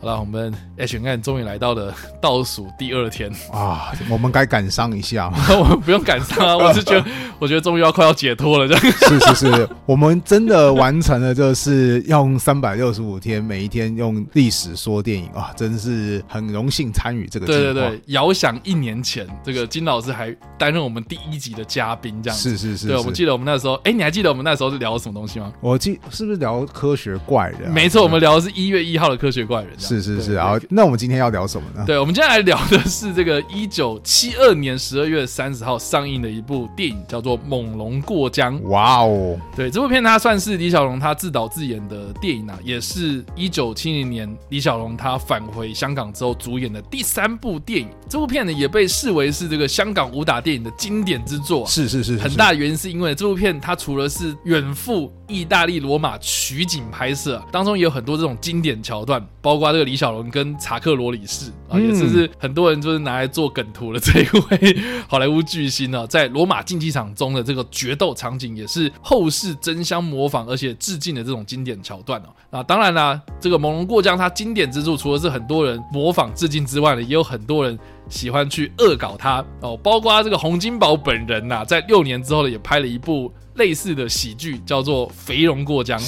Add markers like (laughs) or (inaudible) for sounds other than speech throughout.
好了，我们 H N 终于来到了倒数第二天啊，我们该感伤一下吗？(laughs) 我们不用感伤啊，我是觉得，(laughs) 我觉得终于要快要解脱了，这样。是是是，我们真的完成了，就是用三百六十五天，每一天用历史说电影啊，真是很荣幸参与这个。对对对，遥想一年前，这个金老师还担任我们第一集的嘉宾，这样。是是是，对，我们记得我们那时候，哎，你还记得我们那时候是聊什么东西吗？我记是不是聊科学怪人？没错，我们聊的是一月一号的科学怪人。是是是，然后。那我们今天要聊什么呢？对，我们今天来聊的是这个一九七二年十二月三十号上映的一部电影，叫做《猛龙过江》。哇哦！对，这部片它算是李小龙他自导自演的电影啊，也是一九七零年李小龙他返回香港之后主演的第三部电影。这部片呢也被视为是这个香港武打电影的经典之作。是是是，很大原因是因为这部片它除了是远赴意大利罗马取景拍摄，当中也有很多这种经典桥段，包括这个李小龙跟查克罗里士啊，也是是很多人就是拿来做梗图的这一位 (laughs) 好莱坞巨星呢，在罗马竞技场中的这个决斗场景，也是后世争相模仿而且致敬的这种经典桥段哦。啊，当然啦，这个《猛龙过江》它经典之处，除了是很多人模仿致敬之外呢，也有很多人喜欢去恶搞它哦，包括这个洪金宝本人呐，在六年之后呢，也拍了一部。类似的喜剧叫做《肥龙过江》，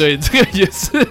对，这个也是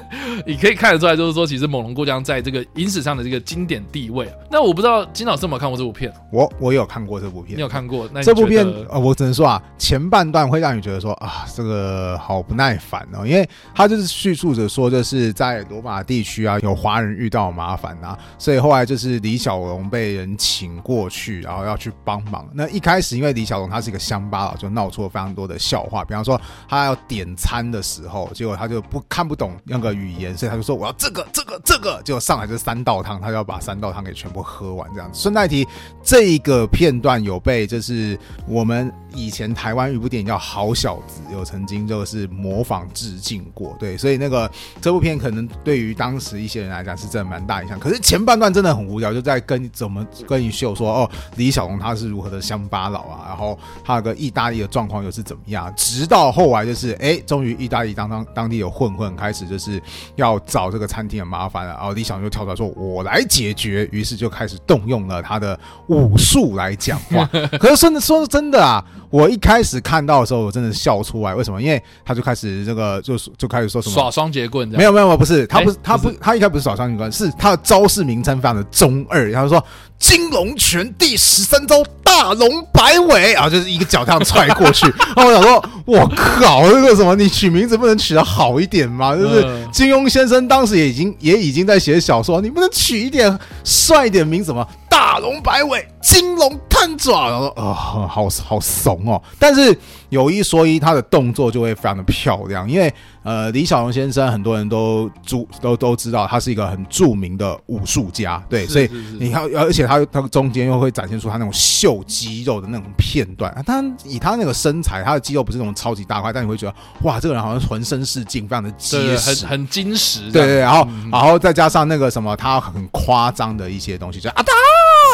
你可以看得出来，就是说，其实《猛龙过江》在这个影史上的这个经典地位。那我不知道金老师有没有看过这部片？我我有看过这部片，你有看过？那这部片呃，我只能说啊，前半段会让你觉得说啊，这个好不耐烦哦，因为他就是叙述着说，就是在罗马地区啊，有华人遇到麻烦啊，所以后来就是李小龙被人请过去，然后要去帮忙。那一开始因为李小龙他是一个乡巴佬，就闹出了非常多的。笑话，比方说他要点餐的时候，结果他就不看不懂那个语言，所以他就说我要这个这个这个，结果上来就三道汤，他就要把三道汤给全部喝完这样子。顺带提，这个片段有被就是我们以前台湾有一部电影叫《好小子》，有曾经就是模仿致敬过，对，所以那个这部片可能对于当时一些人来讲是真的蛮大影响。可是前半段真的很无聊，就在跟怎么跟你秀说哦，李小龙他是如何的乡巴佬啊，然后他有个意大利的状况又是怎么样。直到后来就是，哎，终于意大利当当当地有混混开始就是要找这个餐厅的麻烦了，然后李小龙就跳出来说：“我来解决。”于是就开始动用了他的武术来讲话。(laughs) 可是说的说真的啊，我一开始看到的时候，我真的笑出来。为什么？因为他就开始这个就就开始说什么耍双截棍。没有没有不是，他不是他不他一开始不是耍双截棍，是他的招式名称非常的中二。他就说。金龙拳第十三招大龙摆尾，啊就是一个脚这样踹过去。(laughs) 然后我想说，我靠，这个什么？你取名字不能取得好一点吗？就是金庸先生当时也已经也已经在写小说，你不能取一点帅一点名字吗？大龙摆尾，金龙探爪，然后说啊、哦，好好怂哦。但是有一说一，他的动作就会非常的漂亮，因为呃，李小龙先生很多人都注都都知道，他是一个很著名的武术家，对，所以你看，而且他他中间又会展现出他那种秀肌肉的那种片段。他以他那个身材，他的肌肉不是那种超级大块，但你会觉得哇，这个人好像浑身是劲，非常的结实，很很精实。对，对对，然后、嗯、然后再加上那个什么，他很夸张的一些东西，就啊哒。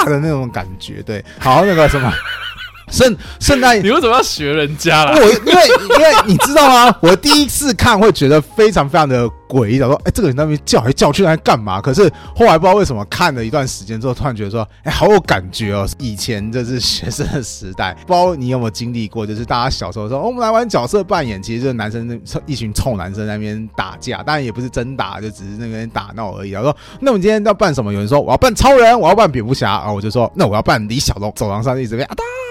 的那种感觉，对，好那个什么，圣圣诞，你为什么要学人家啦？我因为因为你知道吗？(laughs) 我第一次看会觉得非常非常的诡异，想说，哎，这个人那边叫来叫去来干嘛？可是后来不知道为什么看了一段时间之后，突然觉得说，哎，好有感觉哦。以前就是 (laughs) 学生的时代，不知道你有没有经历过？就是大家小时候说，哦，我们来玩角色扮演，其实就是男生那一群臭男生在那边打架，当然也不是真打，就只是那边打闹而已。然后说，那我们今天要扮什么？有人说我要扮超人，我要扮蝙蝠侠啊，我就说，那我要扮李小龙，走廊上一直这边啊哒哒哒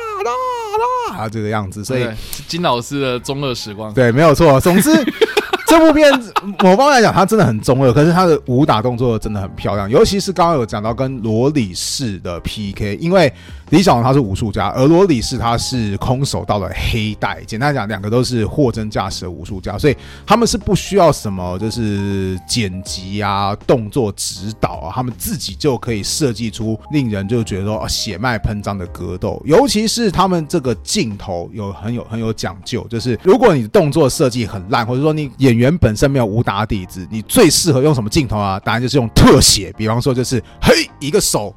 啊这个样子。所以金老师的中二时光，对，没有错。总之。(laughs) 这部片某方面来讲，它真的很中二，可是它的武打动作真的很漂亮，尤其是刚刚有讲到跟罗里士的 PK，因为李小龙他是武术家，而罗里士他是空手道的黑带。简单讲，两个都是货真价实的武术家，所以他们是不需要什么就是剪辑啊、动作指导啊，他们自己就可以设计出令人就觉得说血脉喷张的格斗。尤其是他们这个镜头有很有很有讲究，就是如果你的动作设计很烂，或者说你演员。本身没有武打底子，你最适合用什么镜头啊？当然就是用特写，比方说就是嘿一个手。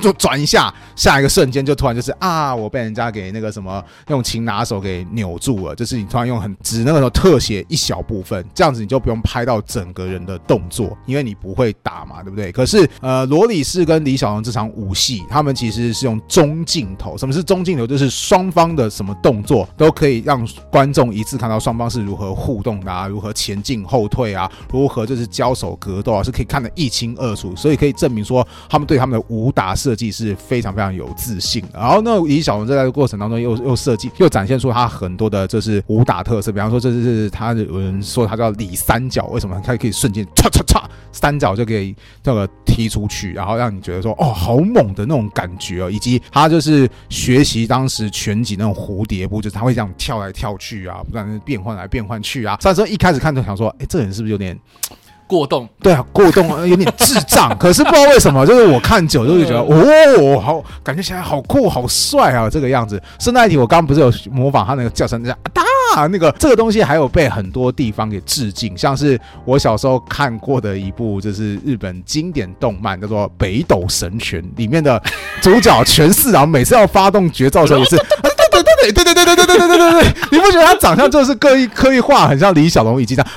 就转一下，下一个瞬间就突然就是啊，我被人家给那个什么用擒拿手给扭住了。就是你突然用很只那个时候特写一小部分，这样子你就不用拍到整个人的动作，因为你不会打嘛，对不对？可是呃，罗里士跟李小龙这场武戏，他们其实是用中镜头。什么是中镜头？就是双方的什么动作都可以让观众一次看到双方是如何互动的啊，如何前进后退啊，如何就是交手格斗啊，是可以看得一清二楚。所以可以证明说，他们对他们的武打设计是非常非常有自信，然后呢，李小龙在这个过程当中又又设计又展现出他很多的就是武打特色，比方说这是他有人说他叫李三角，为什么他可以瞬间唰唰唰三角就可以这个踢出去，然后让你觉得说哦好猛的那种感觉哦，以及他就是学习当时拳击那种蝴蝶步，就是他会这样跳来跳去啊，不断变换来变换去啊，所以说一开始看就想说，哎，这人是不是有点？过动，对啊，过动有点智障，可是不知道为什么，就是我看久就会觉得，哦，好，感觉起来好酷，好帅啊，这个样子。顺带一提，我刚刚不是有模仿他那个叫声，叫啊那个这个东西还有被很多地方给致敬，像是我小时候看过的一部就是日本经典动漫，叫做《北斗神拳》里面的主角全四郎，每次要发动绝招的时候也是，(laughs) 对对对对对对对对对对对对他长相就是刻意刻意画很像李小龙以及这样？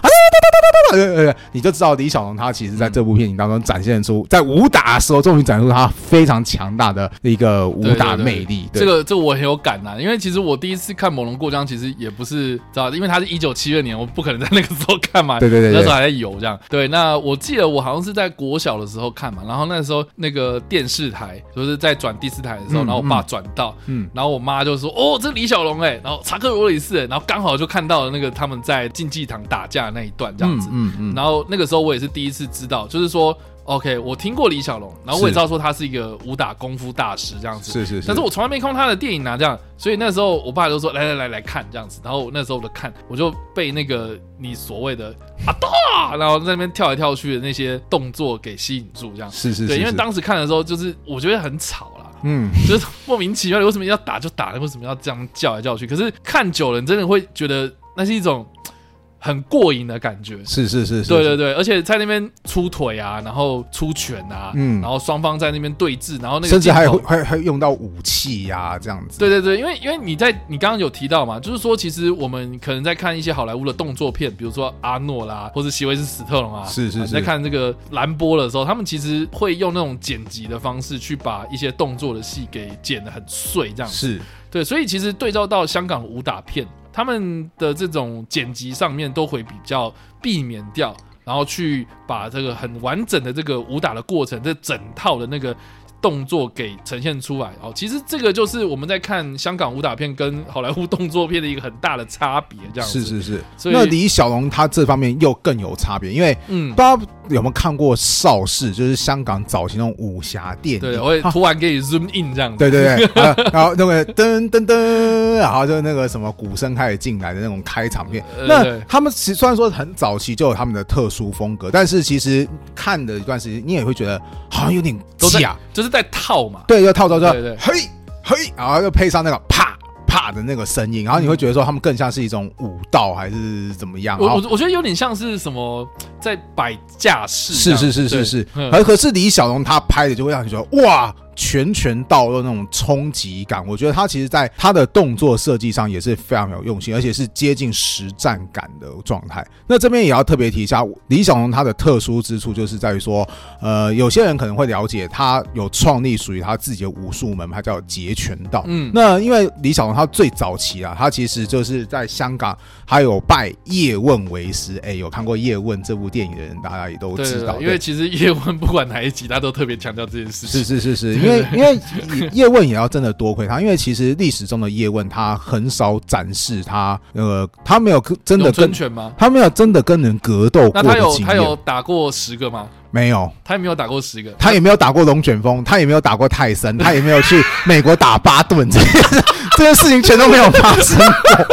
呃，你就知道李小龙他其实在这部片影当中展现出在武打的时候，终于展现出他非常强大的一个武打魅力。这个这我很有感呐，因为其实我第一次看《猛龙过江》，其实也不是知道，因为他是一九七二年，我不可能在那个时候看嘛。对对对，那时候还在游这样。对，那我记得我好像是在国小的时候看嘛，然后那时候那个电视台就是在转第四台的时候，然后我爸转到，嗯，然后我妈就说：“哦，这李小龙哎。”然后查克罗里士，然后刚好就看到了那个他们在竞技场打架的那一段这样子。嗯嗯，然后那个时候我也是第一次知道，就是说，OK，我听过李小龙，然后我也知道说他是一个武打功夫大师这样子，是是是，但是我从来没看过他的电影啊，这样，所以那时候我爸就说，来来来来看。这样子，然后那时候我就看，我就被那个你所谓的啊哒，然后在那边跳来跳去的那些动作给吸引住，这样，是是是，对，因为当时看的时候就是我觉得很吵啦，嗯，就是莫名其妙，的为什么要打就打，为什么要这样叫来叫去？可是看久了，你真的会觉得那是一种。很过瘾的感觉，是是是，是，对对对，而且在那边出腿啊，然后出拳啊，嗯，然后双方在那边对峙，然后那个甚至还会还还用到武器呀、啊，这样子。对对对，因为因为你在你刚刚有提到嘛，就是说其实我们可能在看一些好莱坞的动作片，比如说阿诺啦，或者席维斯史特龙啊，是是是，在看这个蓝波的时候，他们其实会用那种剪辑的方式去把一些动作的戏给剪得很碎，这样子。是对，所以其实对照到香港武打片。他们的这种剪辑上面都会比较避免掉，然后去把这个很完整的这个武打的过程，这整套的那个。动作给呈现出来哦，其实这个就是我们在看香港武打片跟好莱坞动作片的一个很大的差别，这样。是是是，所以那李小龙他这方面又更有差别，因为嗯，不知道有没有看过邵氏，就是香港早期那种武侠电影，对，我会突然给你 zoom in 这样子，对对对，(laughs) 然后那个噔噔噔，然后就那个什么鼓声开始进来的那种开场片，那他们其实虽然说很早期就有他们的特殊风格，但是其实看的一段时间，你也会觉得好像有点假，就是。在套嘛，对，就套着，就嘿嘿，然后又配上那个啪啪的那个声音，然后你会觉得说他们更像是一种武道还是怎么样？我我我觉得有点像是什么在摆架势，是是是是是，而可是李小龙他拍的就会让你觉得哇。拳拳到肉那种冲击感，我觉得他其实在他的动作设计上也是非常有用心，而且是接近实战感的状态。那这边也要特别提一下，李小龙他的特殊之处就是在于说，呃，有些人可能会了解他有创立属于他自己的武术门派，叫截拳道。嗯，那因为李小龙他最早期啊，他其实就是在香港，还有拜叶问为师。哎，有看过叶问这部电影的人，大家也都知道，对对对，因为其实叶问不管哪一集，他都特别强调这件事情。是是是是。因为因为叶问也要真的多亏他，因为其实历史中的叶问他很少展示他那个他没有真的跟拳吗？他没有真的跟人格斗过他有他有打过十个吗？没有，他也没有打过十个，他也没有打过龙卷风，他也没有打过泰森，(laughs) 他也没有去美国打巴顿，这些 (laughs) 这些事情全都没有发生过。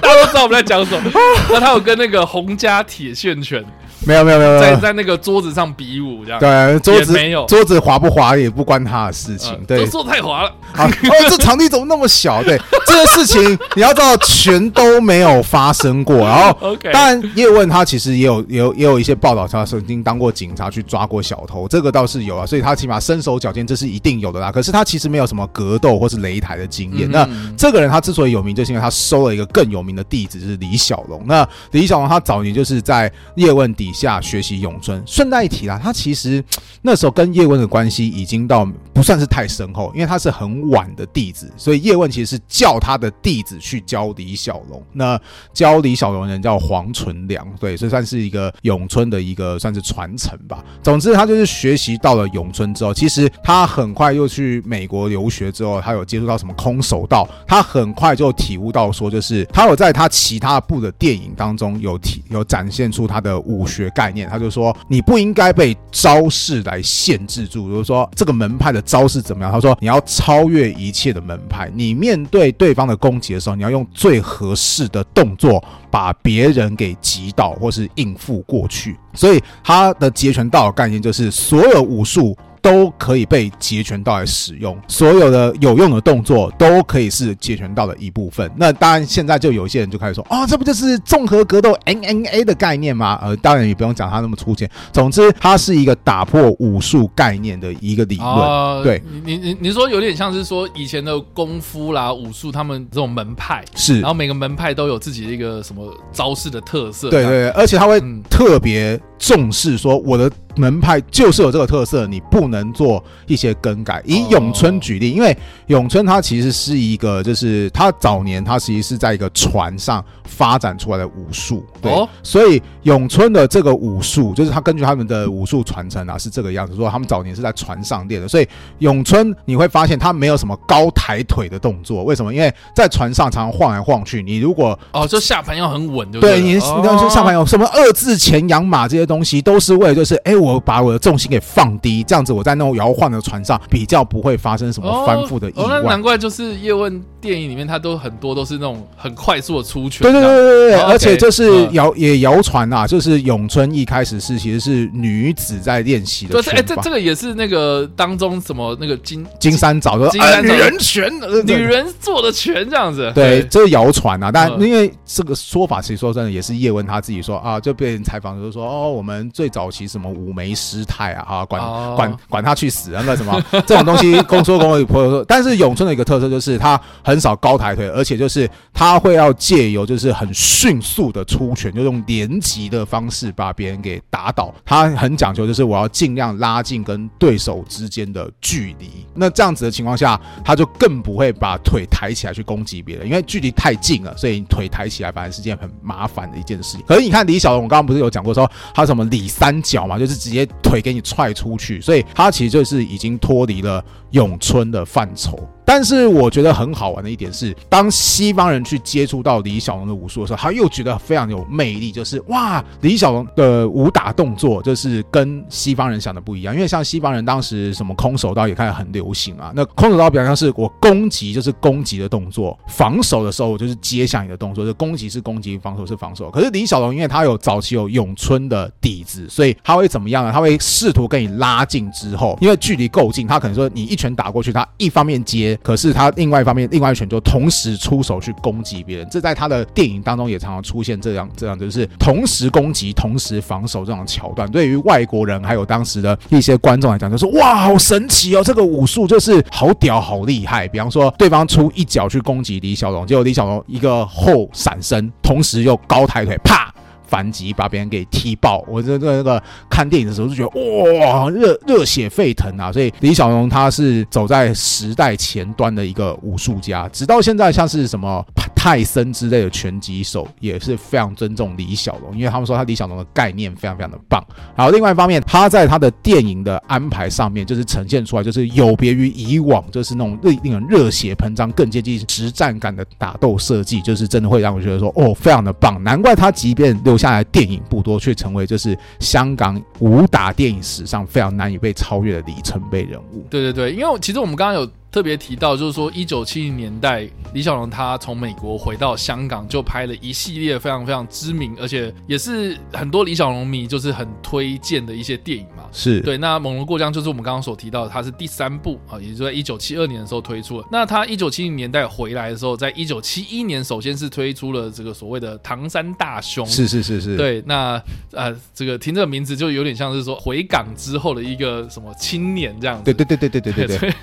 大家都知道我们在讲什么。那他有跟那个洪家铁线拳。没有没有没有，在在那个桌子上比武这样，对，桌子没有，桌子滑不滑也不关他的事情，对，桌子太滑了。啊，哦，这场地怎么那么小？对，(laughs) 这个事情你要知道，全都没有发生过。然后然叶问他其实也有也有也有一些报道，他曾经当过警察去抓过小偷，这个倒是有啊。所以他起码身手矫健，这是一定有的啦。可是他其实没有什么格斗或是擂台的经验。嗯、那这个人他之所以有名，就是因为他收了一个更有名的弟子，就是李小龙。那李小龙他早年就是在叶问底下学习咏春。顺带一提啦，他其实 (tsk) 那时候跟叶问的关系已经到不算是太深厚，因为他是很晚的弟子，所以叶问其实是叫他的弟子去教李小龙。那教李小龙人叫黄纯良，对，所以算是一个咏春的一个算是传承吧。总之，他就是学习到了咏春之后，其实他很快又去美国留学之后，他有接触到什么空手道，他很快就体悟到说，就是他有在他其他部的电影当中有体有展现出他的武学学概念，他就说你不应该被招式来限制住，比如说这个门派的招式怎么样？他说你要超越一切的门派，你面对对方的攻击的时候，你要用最合适的动作把别人给击倒或是应付过去。所以他的截拳道的概念就是所有武术。都可以被截拳道来使用，所有的有用的动作都可以是截拳道的一部分。那当然，现在就有一些人就开始说，哦，这不就是综合格斗 N N A 的概念吗？呃，当然也不用讲它那么粗浅。总之，它是一个打破武术概念的一个理论。呃、对，你你你说有点像是说以前的功夫啦、武术，他们这种门派是，然后每个门派都有自己的一个什么招式的特色。对对对，而且他会特别重视说我的。门派就是有这个特色，你不能做一些更改。以咏春举例，因为咏春它其实是一个，就是它早年它其实是在一个船上发展出来的武术，对，所以咏春的这个武术，就是它根据他们的武术传承啊，是这个样子。说他们早年是在船上练的，所以咏春你会发现它没有什么高抬腿的动作。为什么？因为在船上常常晃来晃去，你如果哦，这下盘要很稳，对不对？对，你你说下盘有什么二字前仰马这些东西，都是为了就是哎我。我把我的重心给放低，这样子我在那种摇晃的船上比较不会发生什么翻覆的意外。哦哦、那难怪就是叶问电影里面，他都很多都是那种很快速的出拳。对对对对对，哦、而且就是谣、嗯、也谣传啊，就是咏春一开始是其实是女子在练习的。对，哎，这这个也是那个当中什么那个金金山早的、呃、女人拳，女人做的拳这样子。对，这是谣传啊，但因为这个说法其实说真的也是叶问他自己说啊，就被人采访就是说哦，我们最早期什么五枚师太啊，哈，管管管他去死，那个什么 (laughs) 这种东西，公说公有婆有说。但是咏春的一个特色就是他很少高抬腿，而且就是他会要借由就是很迅速的出拳，就用连击的方式把别人给打倒。他很讲究，就是我要尽量拉近跟对手之间的距离。那这样子的情况下，他就更不会把腿抬起来去攻击别人，因为距离太近了，所以你腿抬起来反而是件很麻烦的一件事情。可是你看李小龙，我刚刚不是有讲过说他什么里三角嘛，就是直接腿。给你踹出去，所以他其实就是已经脱离了咏春的范畴。但是我觉得很好玩的一点是，当西方人去接触到李小龙的武术的时候，他又觉得非常有魅力。就是哇，李小龙的武打动作就是跟西方人想的不一样。因为像西方人当时什么空手道也开始很流行啊，那空手道比较像是我攻击就是攻击的动作，防守的时候我就是接下你的动作，就攻击是攻击，防守是防守。可是李小龙因为他有早期有咏春的底子，所以他会怎么样呢？他会试图跟你拉近之后，因为距离够近，他可能说你一拳打过去，他一方面接。可是他另外一方面，另外一拳就同时出手去攻击别人，这在他的电影当中也常常出现这样这样，就是同时攻击、同时防守这种桥段。对于外国人还有当时的一些观众来讲，就说哇，好神奇哦，这个武术就是好屌、好厉害。比方说，对方出一脚去攻击李小龙，结果李小龙一个后闪身，同时又高抬腿，啪。反击把别人给踢爆，我这个那个看电影的时候就觉得哇，热热血沸腾啊！所以李小龙他是走在时代前端的一个武术家，直到现在像是什么泰森之类的拳击手也是非常尊重李小龙，因为他们说他李小龙的概念非常非常的棒。好另外一方面，他在他的电影的安排上面就是呈现出来就是有别于以往，就是那种令令人热血喷张、更接近实战感的打斗设计，就是真的会让我觉得说哦，非常的棒。难怪他即便留。下来电影不多，却成为就是香港武打电影史上非常难以被超越的里程碑人物。对对对，因为其实我们刚刚有特别提到，就是说一九七零年代，李小龙他从美国回到香港，就拍了一系列非常非常知名，而且也是很多李小龙迷就是很推荐的一些电影嘛。是对。那《猛龙过江》就是我们刚刚所提到的，它是第三部啊，也就在一九七二年的时候推出了。那他一九七零年代回来的时候，在一九七一年首先是推出了这个所谓的唐山大兄，是是是是，对。那呃，这个听这个名字就有点像是说回港之后的一个什么青年这样子，对对对对对对对对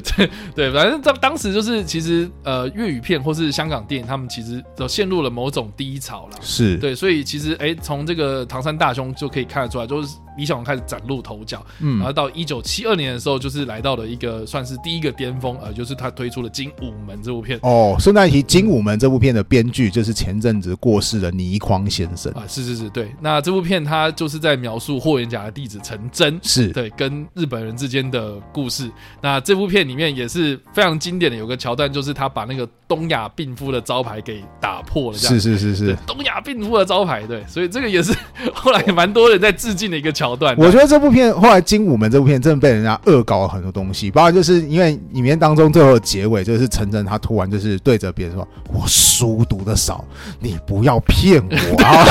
(laughs) (laughs) 对对，反正当当时就是其实呃粤语片或是香港电影，他们其实都陷入了某种低潮了，是对，所以其实哎，从这个唐山大兄就可以看得出来，就是。李小龙开始崭露头角，嗯，然后到一九七二年的时候，就是来到了一个算是第一个巅峰，呃，就是他推出了《精武门》这部片。哦，顺带一提，《精武门》这部片的编剧就是前阵子过世的倪匡先生啊，是是是，对。那这部片他就是在描述霍元甲的弟子陈真，是对跟日本人之间的故事。那这部片里面也是非常经典的，有个桥段就是他把那个东亚病夫的招牌给打破了，这样是是是是，东亚病夫的招牌，对，所以这个也是 (laughs) 后来蛮多人在致敬的一个桥。我觉得这部片后来《精武门》这部片真的被人家恶搞了很多东西，包括就是因为里面当中最后的结尾就是陈真他突然就是对着别人说：“我书读的少，你不要骗我啊！”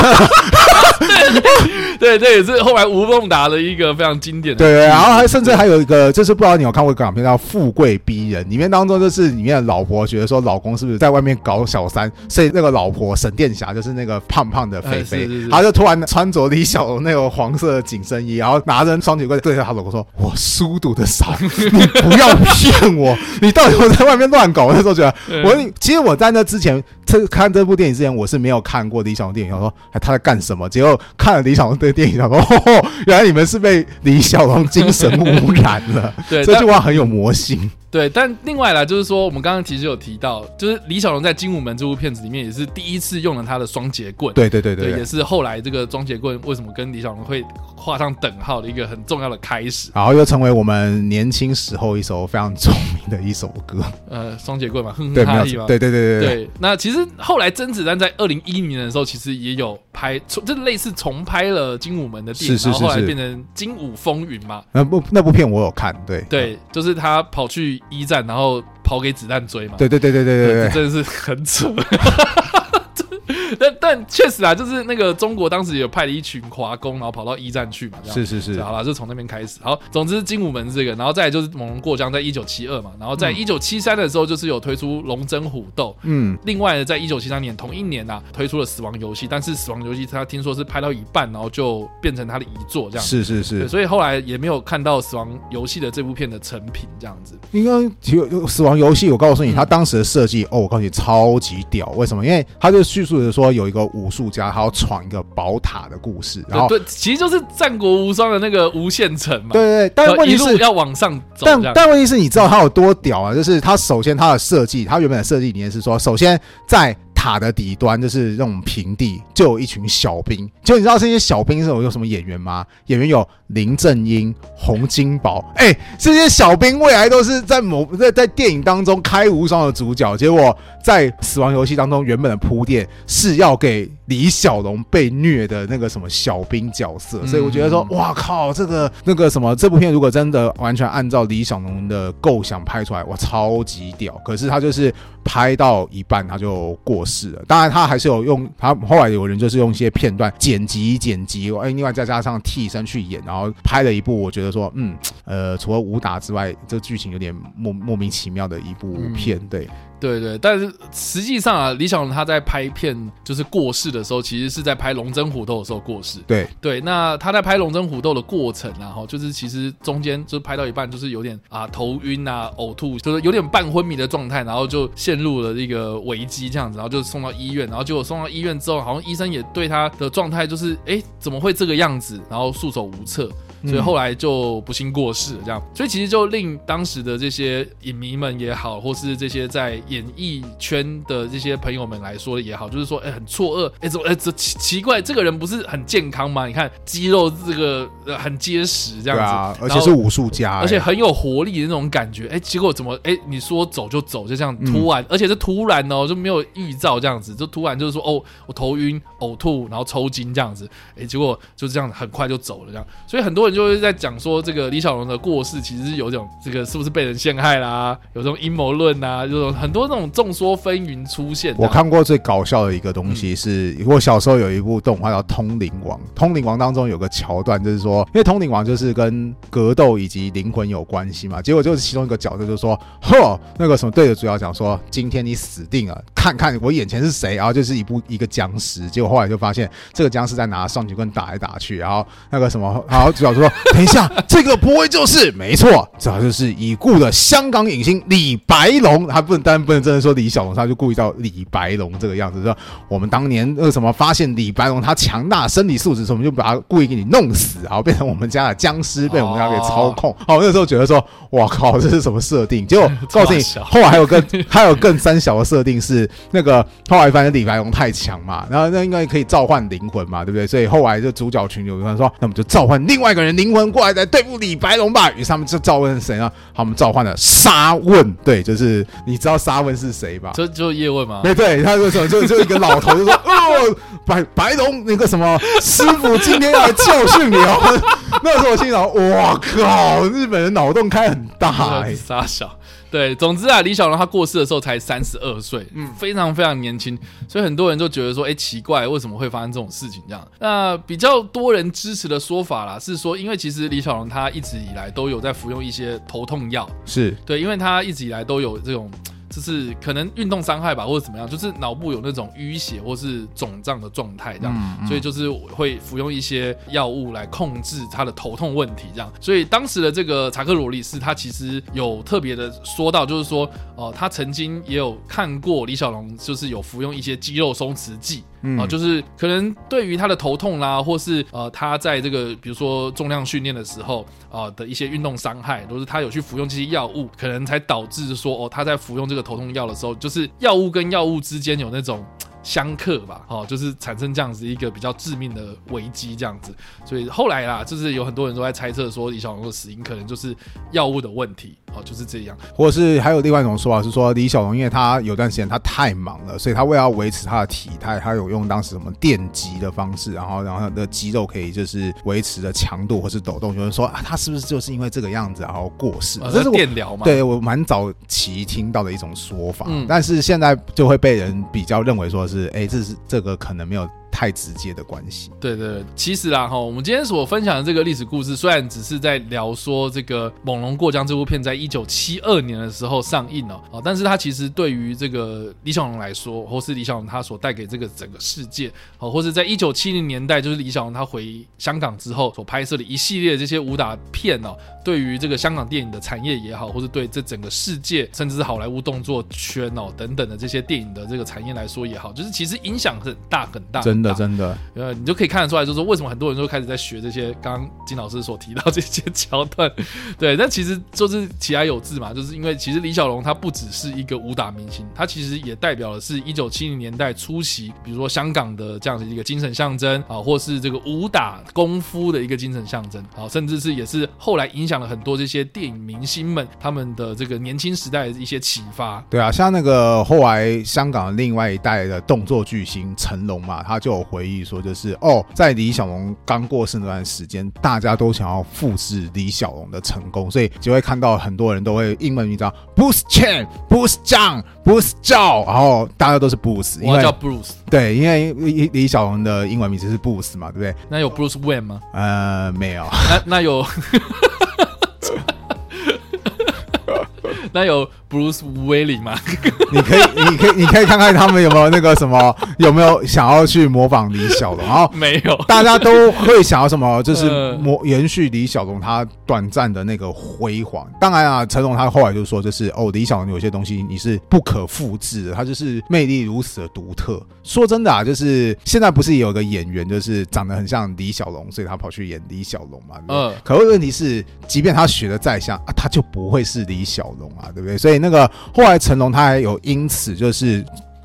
(laughs) (laughs) 对，这也是后来吴孟达的一个非常经典的。对，然后还甚至还有一个，就是不知道你有看过港片叫《富贵逼人》，里面当中就是里面的老婆觉得说老公是不是在外面搞小三，所以那个老婆沈殿霞就是那个胖胖的肥肥，她就突然穿着李小龙那个黄色的紧身衣，然后拿着双节棍对着她老公说：“我书读的少，(laughs) 你不要骗我，你到底我在外面乱搞？”我那时候觉得，我其实我在那之前。这看这部电影之前，我是没有看过李小龙电影。我说，哎，他在干什么？结果看了李小龙的电影，想说，(laughs) 哦，原来你们是被李小龙精神 (laughs) 污染了。对，这句话很有魔性。对，但另外来就是说，我们刚刚其实有提到，就是李小龙在《精武门》这部片子里面也是第一次用了他的双截棍。对对对对，对，也是后来这个双截棍为什么跟李小龙会画上等号的一个很重要的开始。然后又成为我们年轻时候一首非常著名的一首歌。呃，双截棍嘛，哼哼哈嘿嘛。对对对对对，对。那其实后来甄子丹在二零一零年的时候，其实也有拍，就类似重拍了《精武门》的电影，然后后来变成《精武风云》嘛。那部那部片我有看，对对，就是他跑去一战，然后跑给子弹追嘛。对对对对对对对，真的是很扯。(laughs) 但但确实啊，就是那个中国当时有派了一群华工，然后跑到一战去嘛。是是是，好了，就从那边开始。好，总之精武门这个，然后再来就是猛龙过江，在一九七二嘛，然后在一九七三的时候，就是有推出龙争虎斗。嗯，另外呢，在一九七三年同一年啊，推出了死亡游戏，但是死亡游戏他听说是拍到一半，然后就变成他的遗作这样。是是是，所以后来也没有看到死亡游戏的这部片的成品这样子。应该其实死亡游戏，我告诉你，他当时的设计哦，我告诉你超级屌，为什么？因为他就叙述的说。有一个武术家，他要闯一个宝塔的故事，然后对，其实就是战国无双的那个无限城嘛。对对，但问题是要往上走。但但问题是，你知道他有多屌啊？就是他首先他的设计，他原本的设计理念是说，首先在。塔的底端就是那种平地，就有一群小兵。就你知道这些小兵是有有什么演员吗？演员有林正英、洪金宝。(laughs) 哎、欸，这些小兵未来都是在某在在电影当中开无双的主角。结果在死亡游戏当中，原本的铺垫是要给李小龙被虐的那个什么小兵角色。所以我觉得说，哇靠，这个那个什么，这部片如果真的完全按照李小龙的构想拍出来，哇，超级屌。可是他就是拍到一半他就过世。了，当然他还是有用，他后来有人就是用一些片段剪辑剪辑，哎，另外再加上替身去演，然后拍了一部我觉得说，嗯，呃，除了武打之外，这剧情有点莫莫名其妙的一部片，对。对对，但是实际上啊，李小龙他在拍片就是过世的时候，其实是在拍《龙争虎斗》的时候过世。对对，那他在拍《龙争虎斗》的过程啊，哈，就是其实中间就是拍到一半，就是有点啊头晕啊、呕吐，就是有点半昏迷的状态，然后就陷入了一个危机这样子，然后就送到医院，然后结果送到医院之后，好像医生也对他的状态就是，哎，怎么会这个样子？然后束手无策。所以后来就不幸过世了，这样，所以其实就令当时的这些影迷们也好，或是这些在演艺圈的这些朋友们来说也好，就是说，哎，很错愕，哎，怎么，哎，这奇奇怪，这个人不是很健康吗？你看肌肉这个很结实，这样子，啊，而且是武术家，而且很有活力的那种感觉，哎，结果怎么，哎，你说走就走，就这样突然，而且是突然哦，就没有预兆这样子，就突然就是说，哦，我头晕、呕吐，然后抽筋这样子，哎，结果就这样很快就走了，这样，所以很多。就会在讲说，这个李小龙的过世其实是有种这个是不是被人陷害啦，有这种阴谋论啊，有种很多那种众说纷纭出现。我看过最搞笑的一个东西是，我小时候有一部动画叫《通灵王》，《通灵王》当中有个桥段就是说，因为《通灵王》就是跟格斗以及灵魂有关系嘛，结果就是其中一个角色就说，呵，那个什么对着主角讲说，今天你死定了，看看我眼前是谁，然后就是一部一个僵尸，结果后来就发现这个僵尸在拿双截棍打来打去，然后那个什么，然后主角说，(laughs) 等一下，这个不会就是没错，这就是已故的香港影星李白龙，他不能当然不能真的说李小龙，他就故意叫李白龙这个样子，说我们当年那个什么发现李白龙他强大身体素质，所以我们就把他故意给你弄死，然后变成我们家的僵尸，被我们家给操控。哦，那时候觉得说，哇靠，这是什么设定？结果 (laughs) 告诉你，后来还有更还有更三小的设定是那个后来发现李白龙太强嘛，然后那应该可以召唤灵魂嘛，对不对？所以后来就主角群有人说，那我们就召唤另外一个人灵魂过来来对付李白龙吧。于是他们就召唤谁呢？他们召唤了沙问，对，就是你知道沙问是谁吧？就就叶问吗？对对，他就说就就一个老头就说，(laughs) 哦，白白龙那个什么师傅今天要来教训你哦。(laughs) 那时候我心想，哇靠，日本人脑洞开很大哎，傻小。对，总之啊，李小龙他过世的时候才三十二岁，嗯，非常非常年轻，所以很多人就觉得说，哎，奇怪，为什么会发生这种事情？这样，那比较多人支持的说法啦，是说，因为其实李小龙他一直以来都有在服用一些头痛药，是对，因为他一直以来都有这种。就是可能运动伤害吧，或者怎么样，就是脑部有那种淤血或是肿胀的状态这样，嗯嗯、所以就是会服用一些药物来控制他的头痛问题这样。所以当时的这个查克罗里斯他其实有特别的说到，就是说，哦、呃，他曾经也有看过李小龙，就是有服用一些肌肉松弛剂。啊、就是可能对于他的头痛啦，或是呃他在这个比如说重量训练的时候啊、呃、的一些运动伤害，都是他有去服用这些药物，可能才导致说哦他在服用这个头痛药的时候，就是药物跟药物之间有那种。相克吧，哦，就是产生这样子一个比较致命的危机，这样子，所以后来啦，就是有很多人都在猜测说李小龙的死因可能就是药物的问题，哦，就是这样，或者是还有另外一种说法是说李小龙因为他有段时间他太忙了，所以他为了要维持他的体态，他有用当时什么电击的方式，然后然后他的肌肉可以就是维持的强度或是抖动，就是说啊，他是不是就是因为这个样子然后过世？这是电疗嘛？对，我蛮早期听到的一种说法，嗯，但是现在就会被人比较认为说是。是，哎，这是这个可能没有。太直接的关系，对对对，其实啦哈，我们今天所分享的这个历史故事，虽然只是在聊说这个《猛龙过江》这部片在一九七二年的时候上映了啊，但是它其实对于这个李小龙来说，或是李小龙他所带给这个整个世界，哦，或是在一九七零年代，就是李小龙他回香港之后所拍摄的一系列这些武打片哦，对于这个香港电影的产业也好，或是对这整个世界，甚至是好莱坞动作圈哦等等的这些电影的这个产业来说也好，就是其实影响很大很大，真的。真的，呃，你就可以看得出来，就是说为什么很多人都开始在学这些刚刚金老师所提到这些桥段，(laughs) 对，但其实就是其来有志嘛，就是因为其实李小龙他不只是一个武打明星，他其实也代表的是一九七零年代初期，比如说香港的这样的一个精神象征啊，或是这个武打功夫的一个精神象征啊，甚至是也是后来影响了很多这些电影明星们他们的这个年轻时代的一些启发。对啊，像那个后来香港另外一代的动作巨星成龙嘛，他就。回忆说，就是哦，在李小龙刚过世那段时间，大家都想要复制李小龙的成功，所以就会看到很多人都会英文名叫 Bruce Chan、Bruce Zhang、Bruce Zhao，然后大家都是 Bruce，我叫 Bruce，对，因为李李小龙的英文名字是 Bruce 嘛，对不对？那有 Bruce Wayne 吗？呃，没有。那那有，(laughs) (laughs) 那有。Bruce Willis 吗？(laughs) 你可以，你可以，你可以看看他们有没有那个什么，有没有想要去模仿李小龙？然后没有，大家都会想要什么？就是模延续李小龙他短暂的那个辉煌。当然啊，成龙他后来就说，就是哦，李小龙有些东西你是不可复制的，他就是魅力如此的独特。说真的啊，就是现在不是有个演员，就是长得很像李小龙，所以他跑去演李小龙嘛？嗯。可问题是，即便他学的再像啊，他就不会是李小龙啊，对不对？所以。那个后来成龙他还有因此就是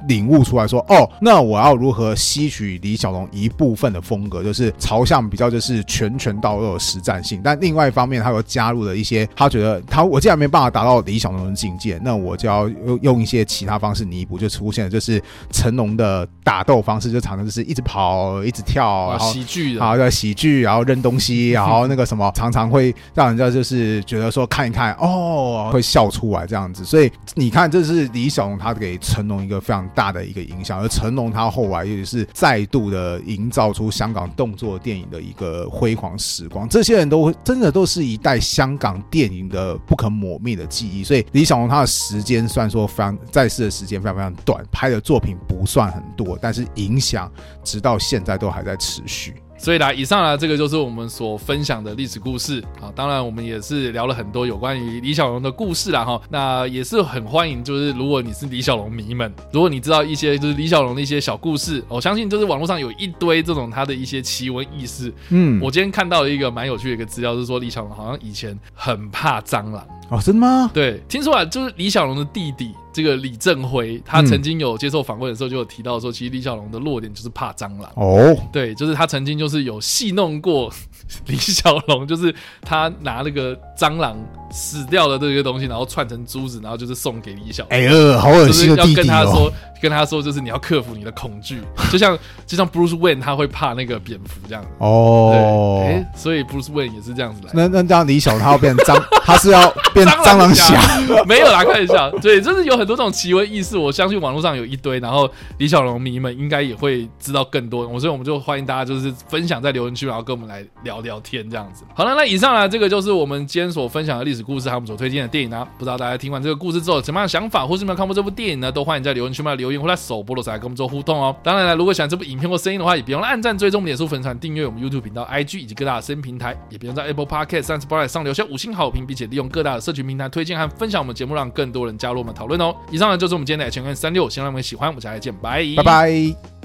领悟出来说，哦，那我要如何吸取李小龙一部分的风格，就是朝向比较就是拳拳到肉的实战性，但另外一方面，他又加入了一些他觉得他我既然没办法达到李小龙的境界，那我就要用用一些其他方式弥补，就出现了就是成龙的打斗方式，就常常就是一直跑，一直跳，然后喜剧，然后在喜剧，然后扔东西，然后那个什么，常常会让人家就是觉得说看一看哦，会笑出来这样子。所以你看，这是李小龙他给成龙一个非常大的一个影响，而成龙他后来也是再度的营造出香港动作电影的一个辉煌时光。这些人都真的都是一代香港电影的不可磨灭的记忆。所以李小龙他的时间虽然说非常在世的时间非常非常短，拍的作品不算很多，但是影响直到现在都还在持续。所以啦，以上呢，这个就是我们所分享的历史故事啊。当然，我们也是聊了很多有关于李小龙的故事啦哈。那也是很欢迎，就是如果你是李小龙迷们，如果你知道一些就是李小龙的一些小故事，我相信就是网络上有一堆这种他的一些奇闻异事。嗯，我今天看到了一个蛮有趣的一个资料，就是说李小龙好像以前很怕蟑螂。哦，真的吗？对，听说啊，就是李小龙的弟弟这个李正辉，他曾经有接受访问的时候就有提到说，其实李小龙的弱点就是怕蟑螂。哦，对，就是他曾经就是有戏弄过 (laughs) 李小龙，就是他拿那个蟑螂。死掉的这些东西，然后串成珠子，然后就是送给李小龙。哎呦，好恶心的弟弟哦！要跟他说，跟他说，就是你要克服你的恐惧，(laughs) 就像就像 Bruce Wayne 他会怕那个蝙蝠这样子。哦，哎，所以 Bruce Wayne 也是这样子来。那那这样李小龙他要变蟑，(laughs) 他是要变蟑螂侠？(laughs) 没有啦，开玩笑。对，就是有很多这种奇闻异事，我相信网络上有一堆，然后李小龙迷们应该也会知道更多。我所以我们就欢迎大家就是分享在留言区，然后跟我们来聊聊天这样子。好了，那以上呢，这个就是我们今天所分享的历史。故事还有我们所推荐的电影呢？不知道大家听完这个故事之后有什么样的想法，或是没有看过这部电影呢？都欢迎在留言区里面留言，或在首播的时候来跟我们做互动哦。当然了，如果喜欢这部影片或声音的话，也别忘了按赞、追踪我们、脸书粉团、订阅我们 YouTube 频道、IG 以及各大的声音平台，也别忘在 Apple Podcast、三十八上留下五星好评，并且利用各大的社群平台推荐和分享我们节目，让更多人加入我们讨论哦。以上呢就是我们今天的 H&M 365，希望你们喜欢，我们下次再见，拜拜拜。